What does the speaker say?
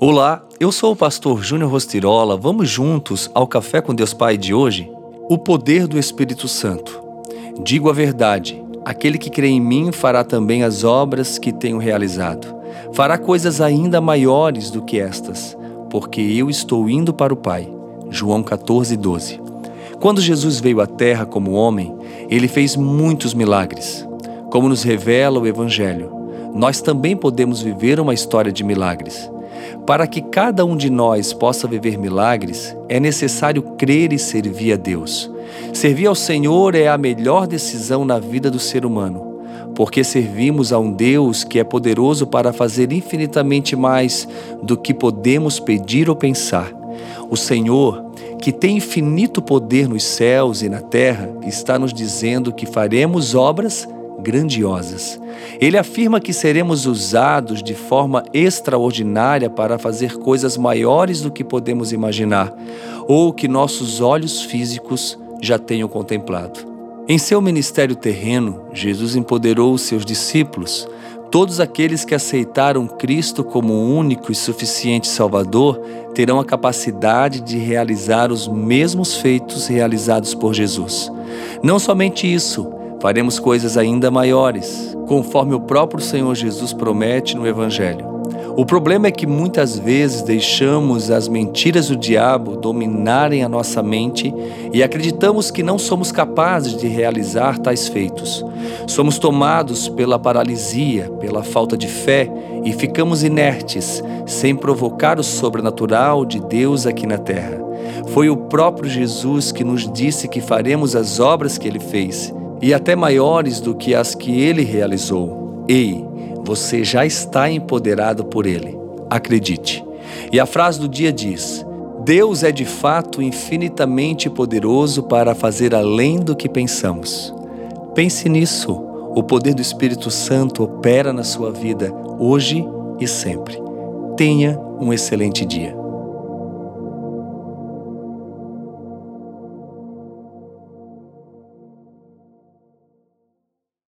Olá, eu sou o pastor Júnior Rostirola. Vamos juntos ao Café com Deus Pai de hoje? O poder do Espírito Santo. Digo a verdade: aquele que crê em mim fará também as obras que tenho realizado. Fará coisas ainda maiores do que estas, porque eu estou indo para o Pai. João 14, 12. Quando Jesus veio à Terra como homem, ele fez muitos milagres. Como nos revela o Evangelho, nós também podemos viver uma história de milagres. Para que cada um de nós possa viver milagres, é necessário crer e servir a Deus. Servir ao Senhor é a melhor decisão na vida do ser humano, porque servimos a um Deus que é poderoso para fazer infinitamente mais do que podemos pedir ou pensar. O Senhor, que tem infinito poder nos céus e na terra, está nos dizendo que faremos obras grandiosas. Ele afirma que seremos usados de forma extraordinária para fazer coisas maiores do que podemos imaginar ou que nossos olhos físicos já tenham contemplado. Em seu ministério terreno, Jesus empoderou os seus discípulos. Todos aqueles que aceitaram Cristo como único e suficiente Salvador terão a capacidade de realizar os mesmos feitos realizados por Jesus. Não somente isso, faremos coisas ainda maiores, conforme o próprio Senhor Jesus promete no Evangelho. O problema é que muitas vezes deixamos as mentiras do diabo dominarem a nossa mente e acreditamos que não somos capazes de realizar tais feitos. Somos tomados pela paralisia, pela falta de fé e ficamos inertes, sem provocar o sobrenatural de Deus aqui na terra. Foi o próprio Jesus que nos disse que faremos as obras que ele fez e até maiores do que as que ele realizou. Ei, você já está empoderado por ele. Acredite. E a frase do dia diz: Deus é de fato infinitamente poderoso para fazer além do que pensamos. Pense nisso. O poder do Espírito Santo opera na sua vida hoje e sempre. Tenha um excelente dia.